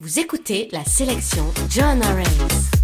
Vous écoutez la sélection John Orange.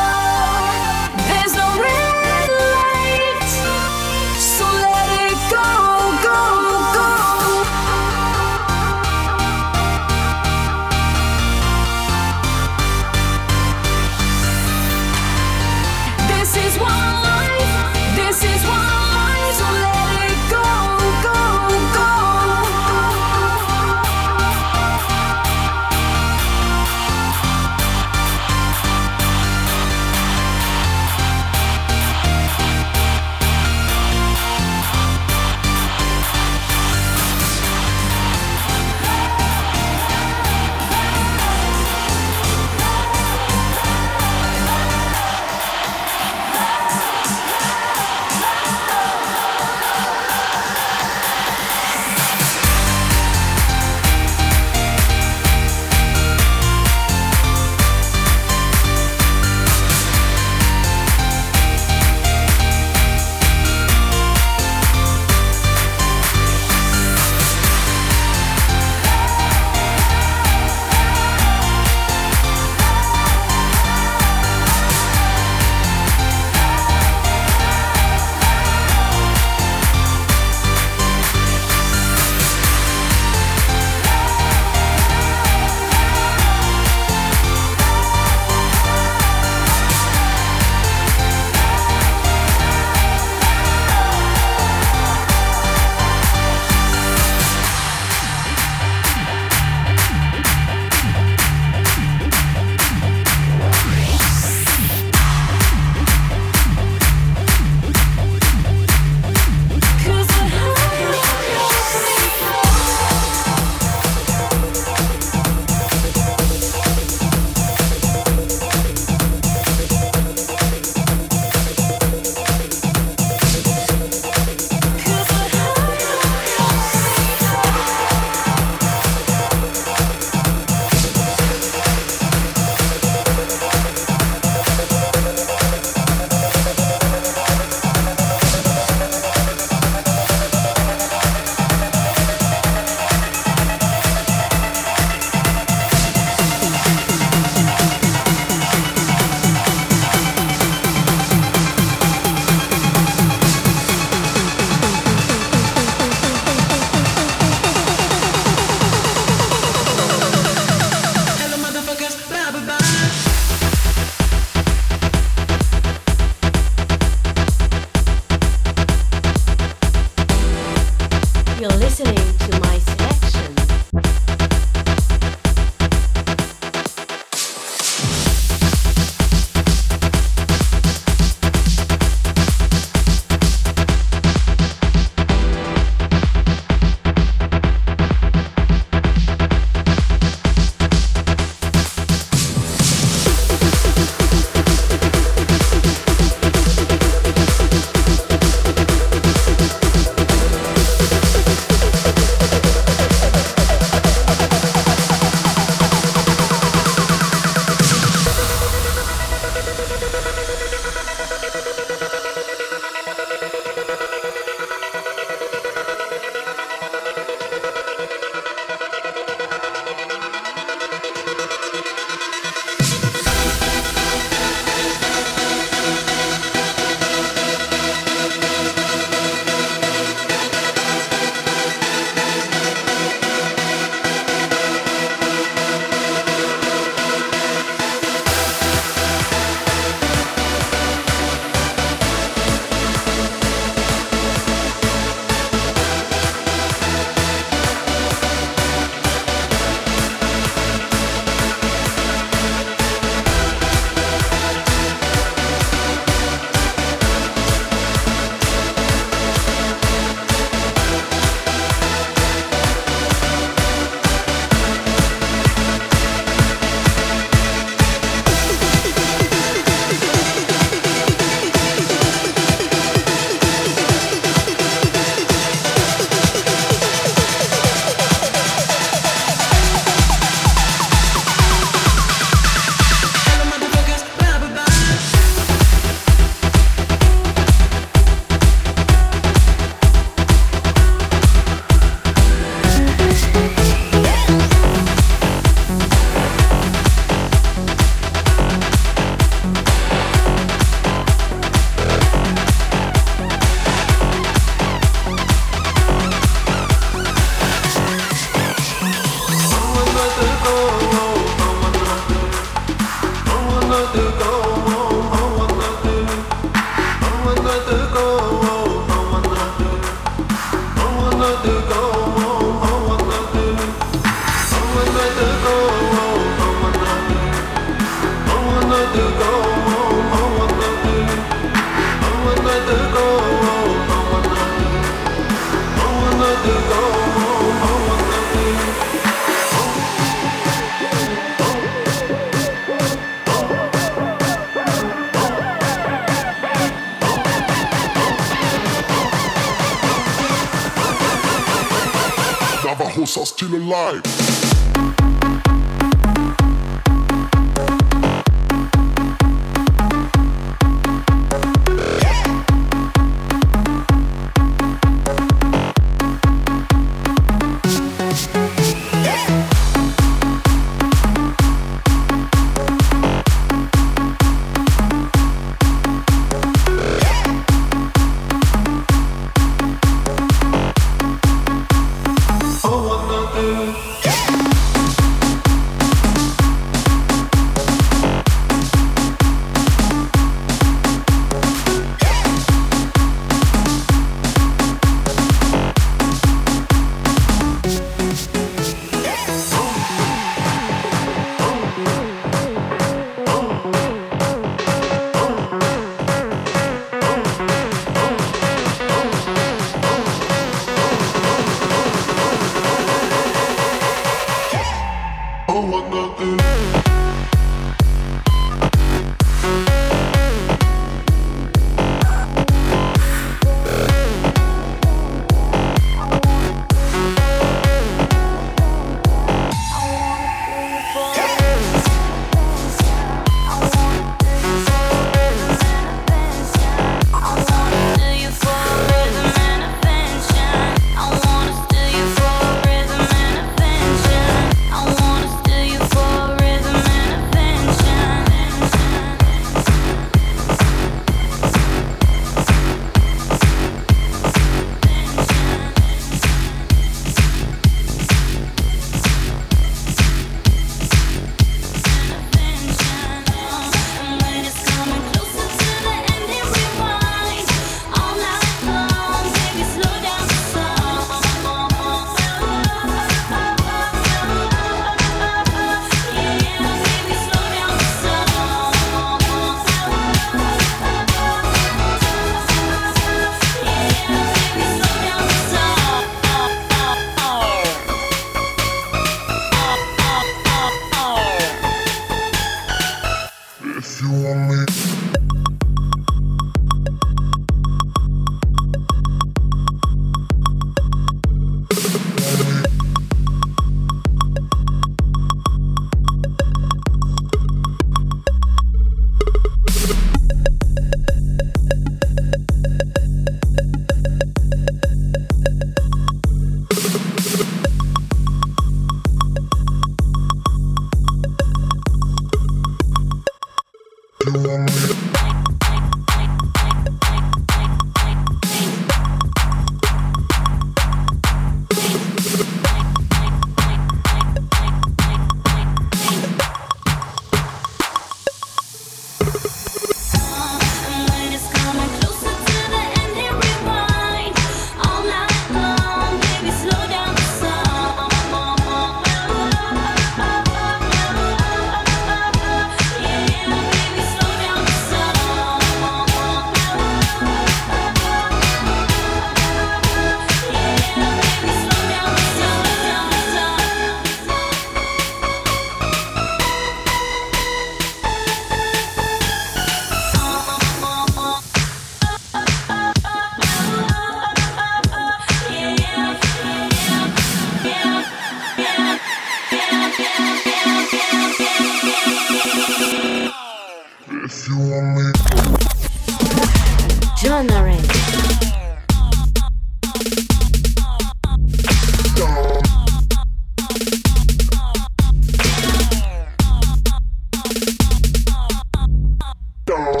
go.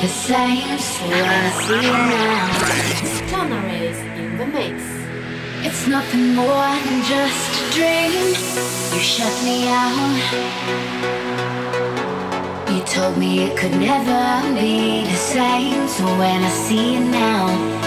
the same, so I see it now. Donna is in the mix. It's nothing more than just a dream. You shut me out. You told me it could never be the same, so when I see you now.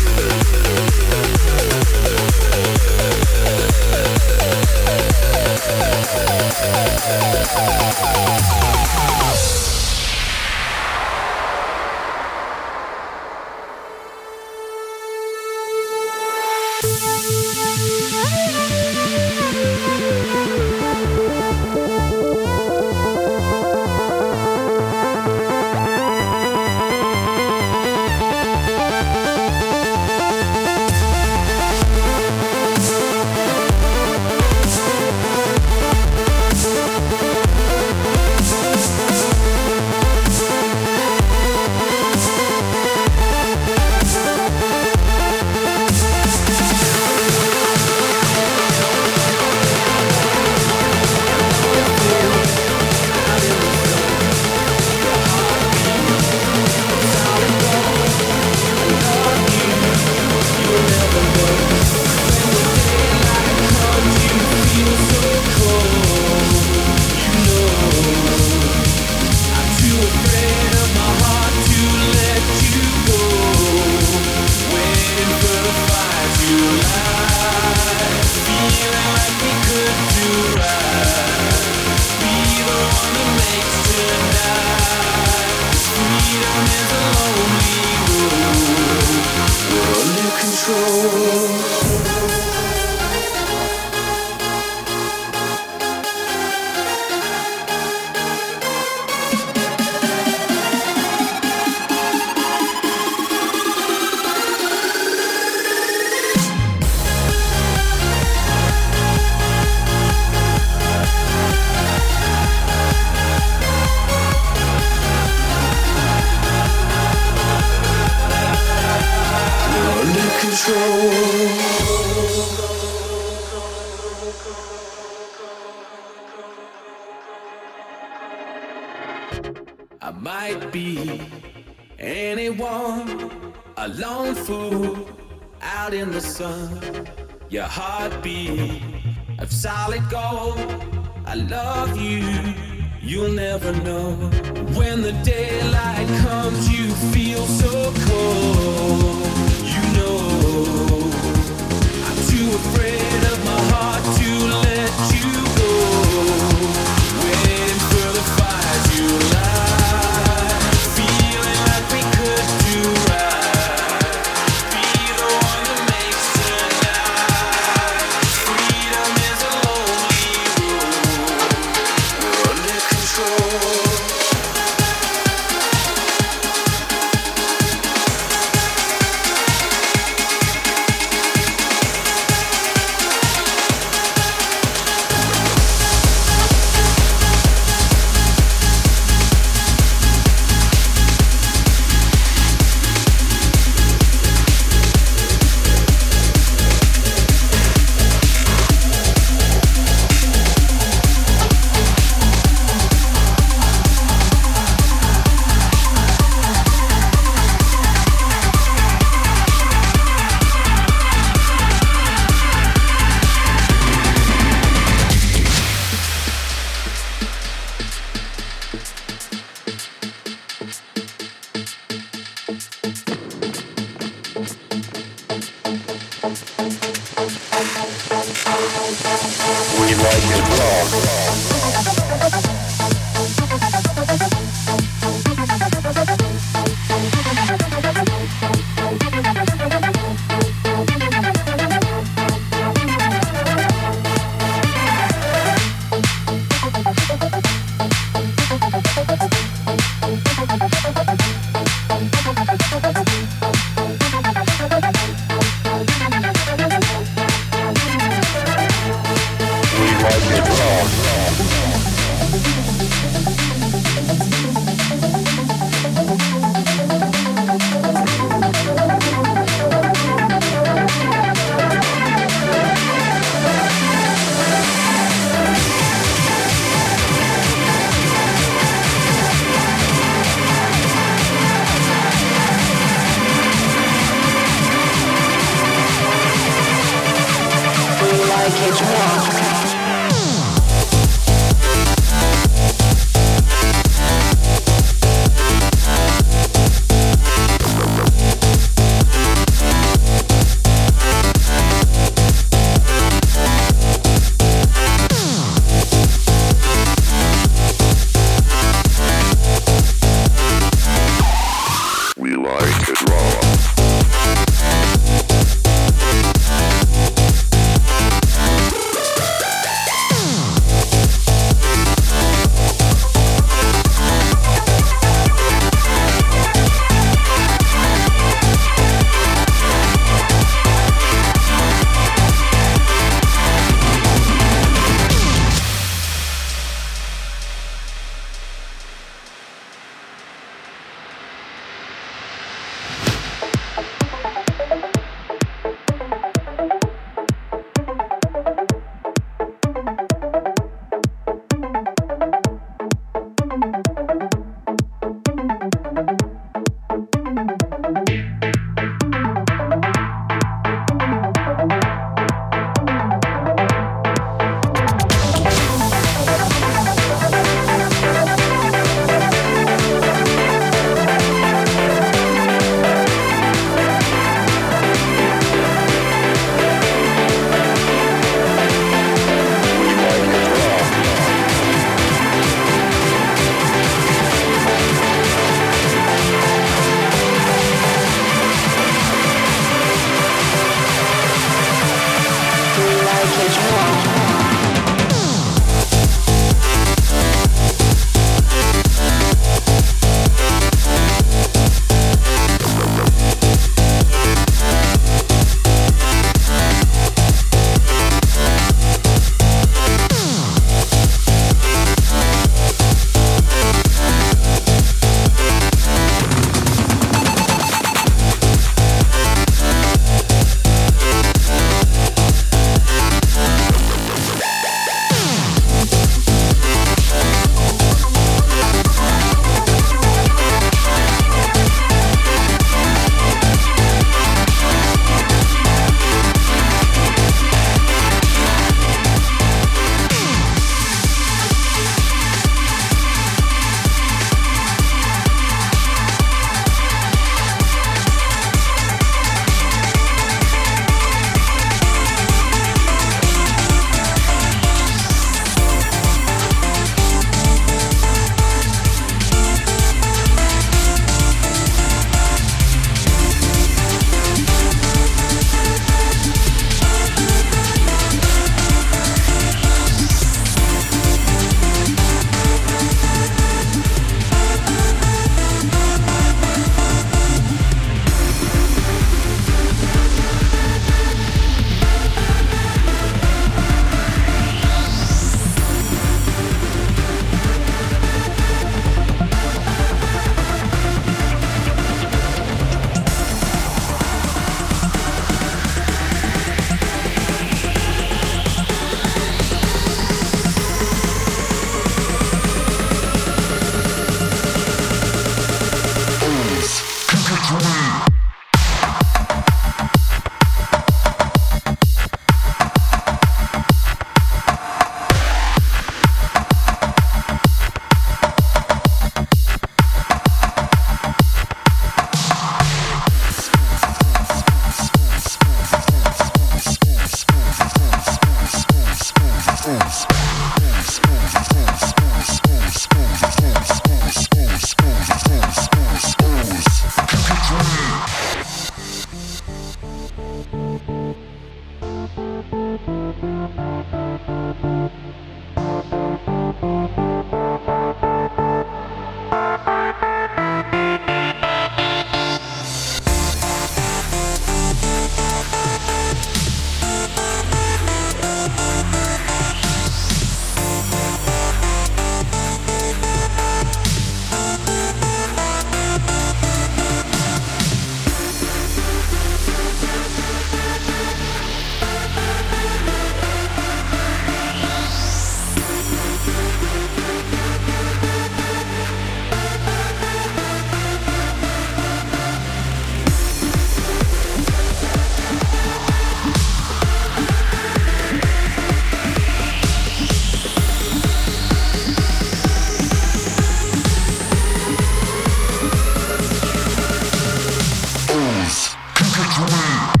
to me.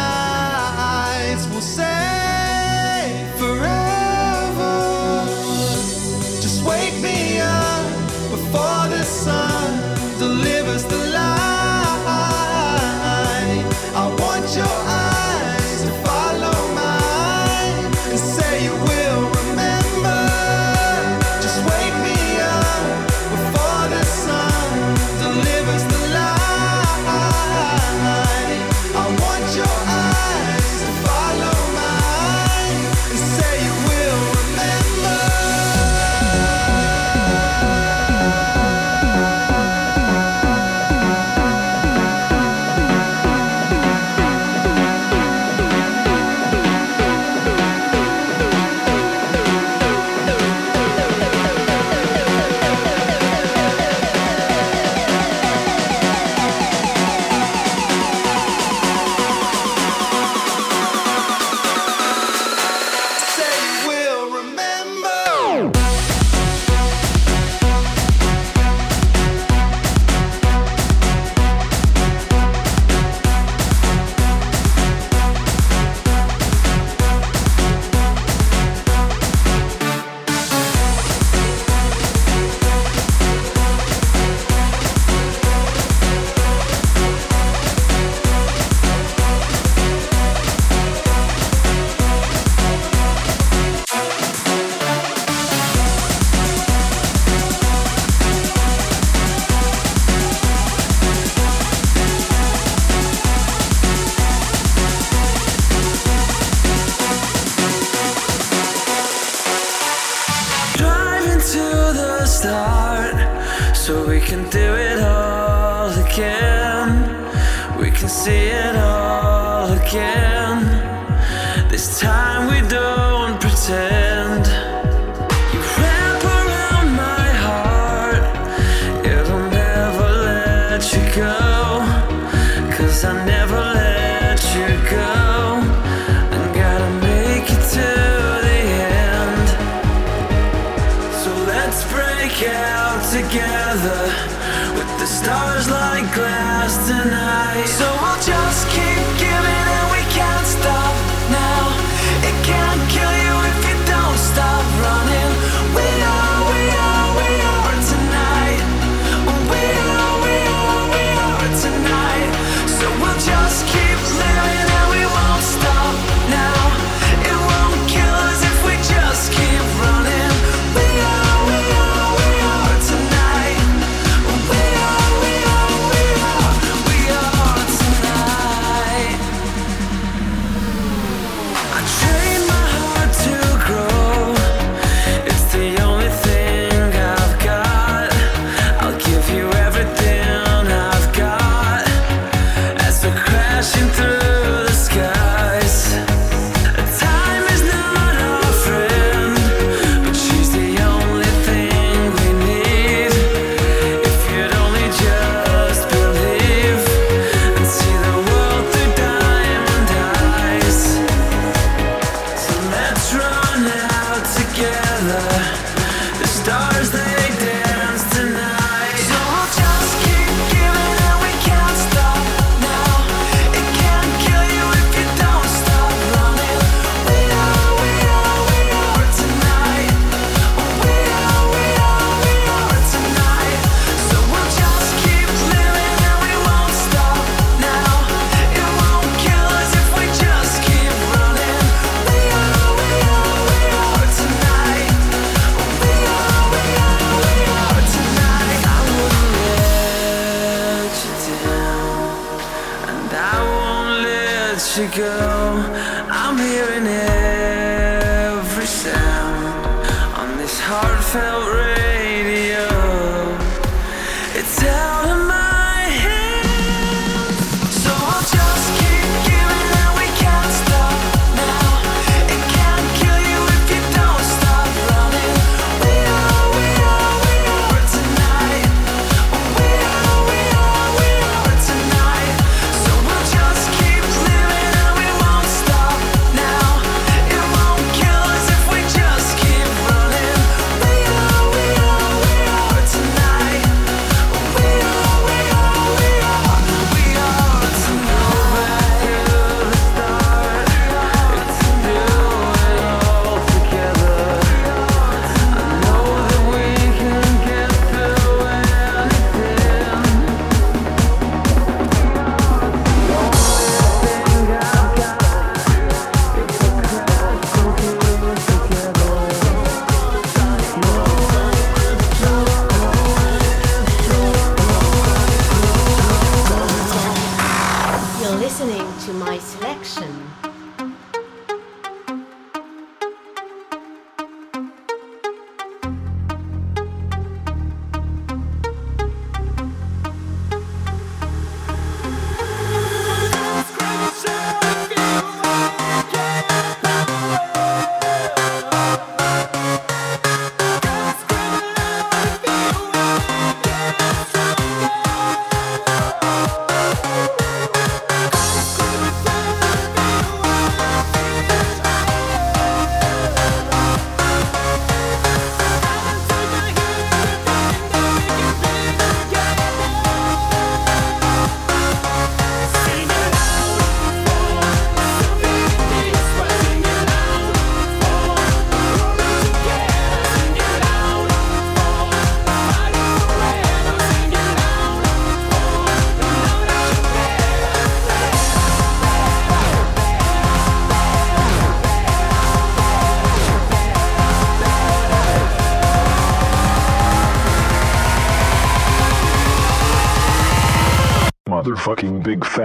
I never let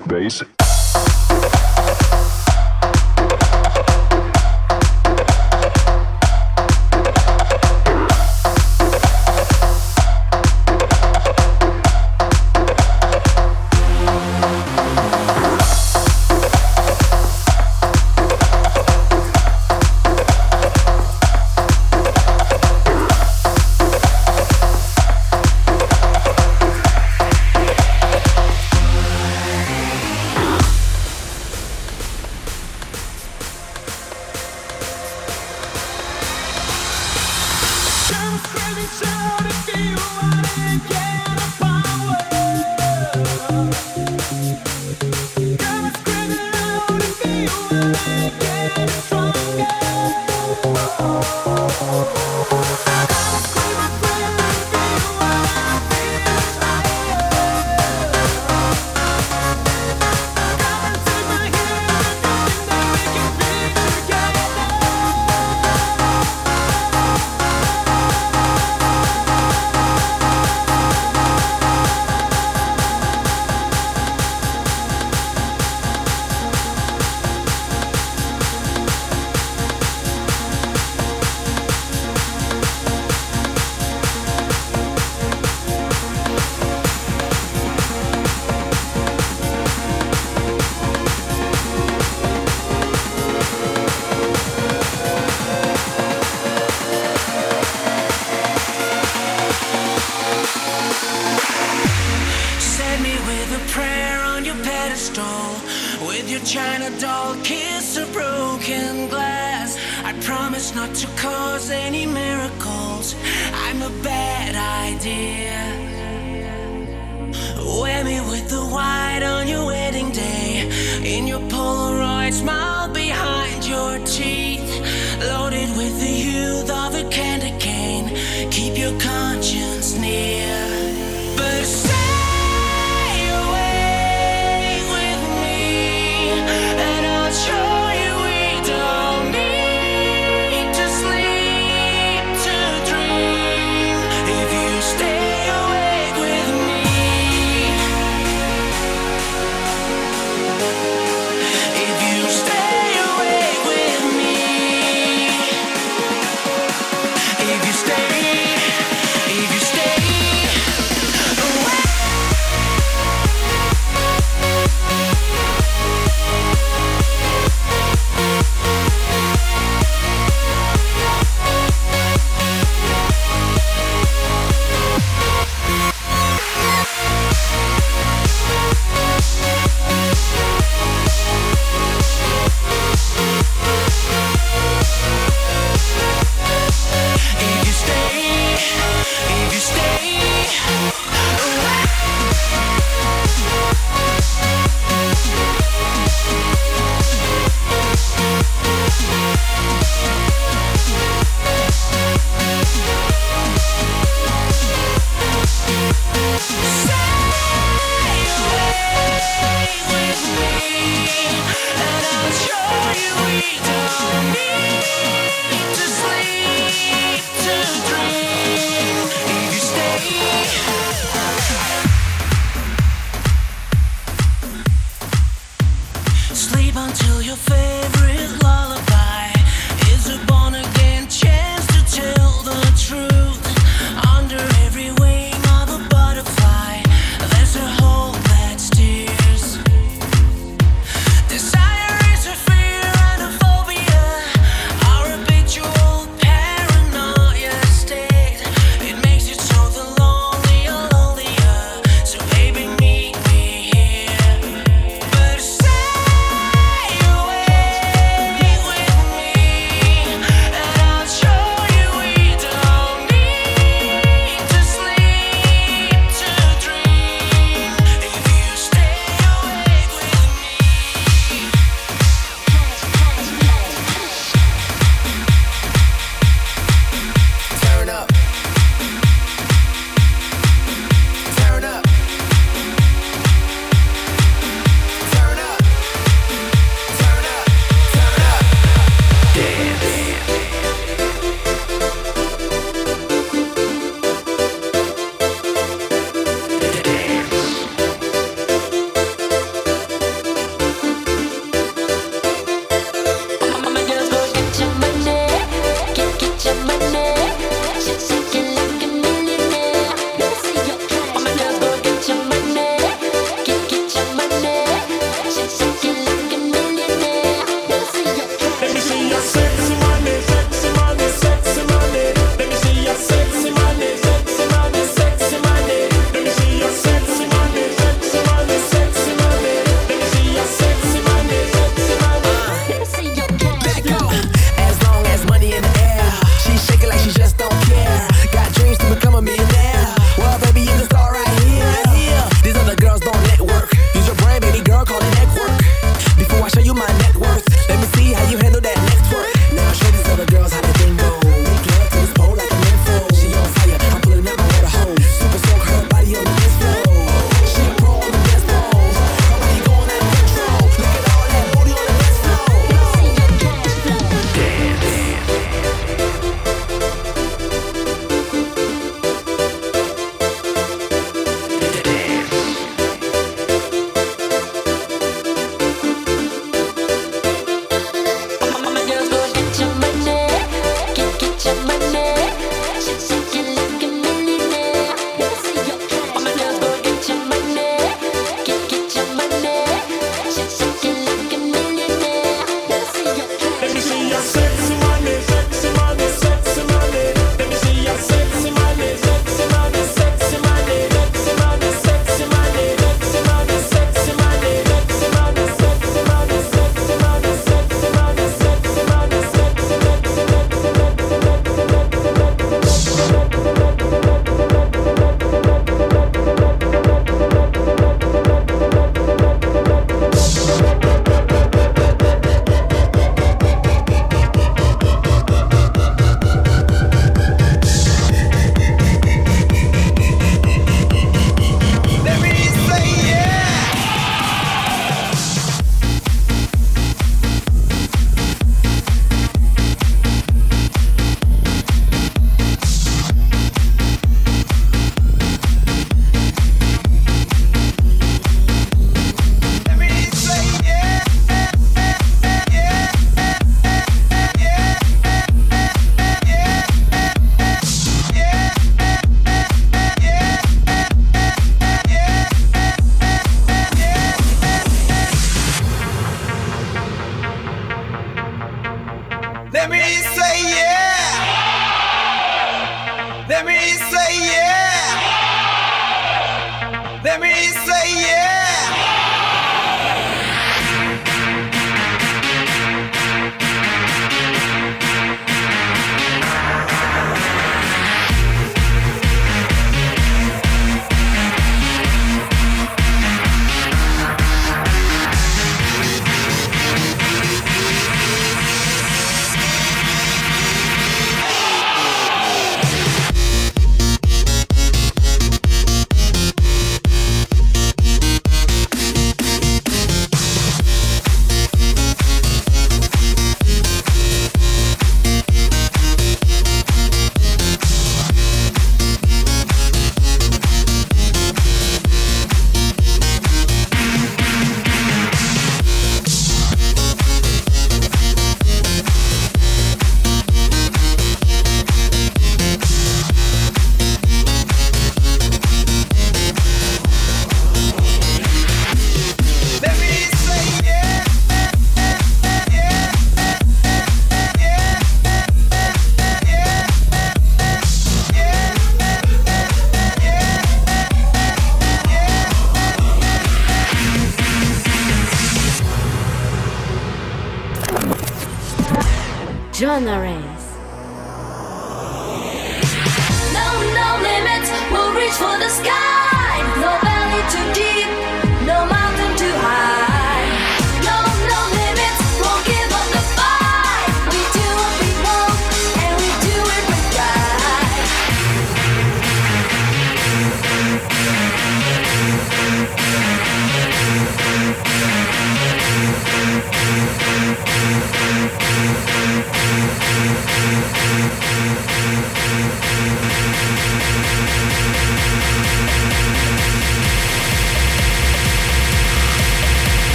motherfucking